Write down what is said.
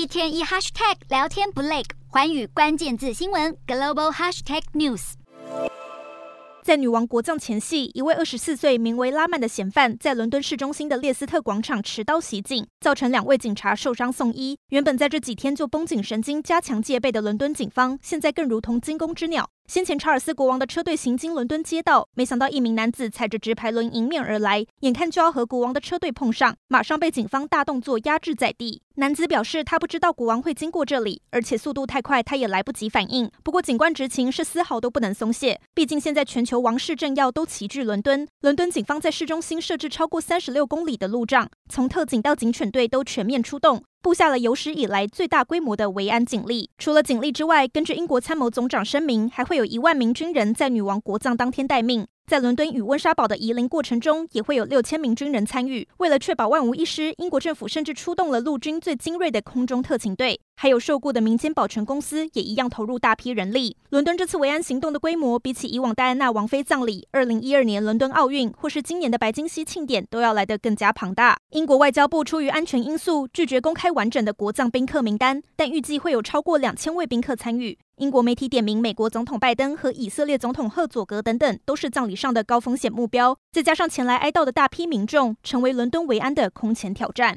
一天一 hashtag 聊天不累，环宇关键字新闻 global hashtag news。在女王国葬前夕，一位二十四岁名为拉曼的嫌犯在伦敦市中心的列斯特广场持刀袭警，造成两位警察受伤送医。原本在这几天就绷紧神经、加强戒备的伦敦警方，现在更如同惊弓之鸟。先前查尔斯国王的车队行经伦敦街道，没想到一名男子踩着直排轮迎面而来，眼看就要和国王的车队碰上，马上被警方大动作压制在地。男子表示他不知道国王会经过这里，而且速度太快，他也来不及反应。不过警官执勤是丝毫都不能松懈，毕竟现在全球王室政要都齐聚伦敦。伦敦警方在市中心设置超过三十六公里的路障，从特警到警犬队都全面出动。布下了有史以来最大规模的维安警力。除了警力之外，根据英国参谋总长声明，还会有一万名军人在女王国葬当天待命。在伦敦与温莎堡的移灵过程中，也会有六千名军人参与。为了确保万无一失，英国政府甚至出动了陆军最精锐的空中特勤队，还有受雇的民间保全公司也一样投入大批人力。伦敦这次维安行动的规模，比起以往戴安娜王妃葬礼、二零一二年伦敦奥运或是今年的白金禧庆典都要来得更加庞大。英国外交部出于安全因素，拒绝公开完整的国葬宾客名单，但预计会有超过两千位宾客参与。英国媒体点名美国总统拜登和以色列总统赫佐格等等，都是葬礼上的高风险目标。再加上前来哀悼的大批民众，成为伦敦维安的空前挑战。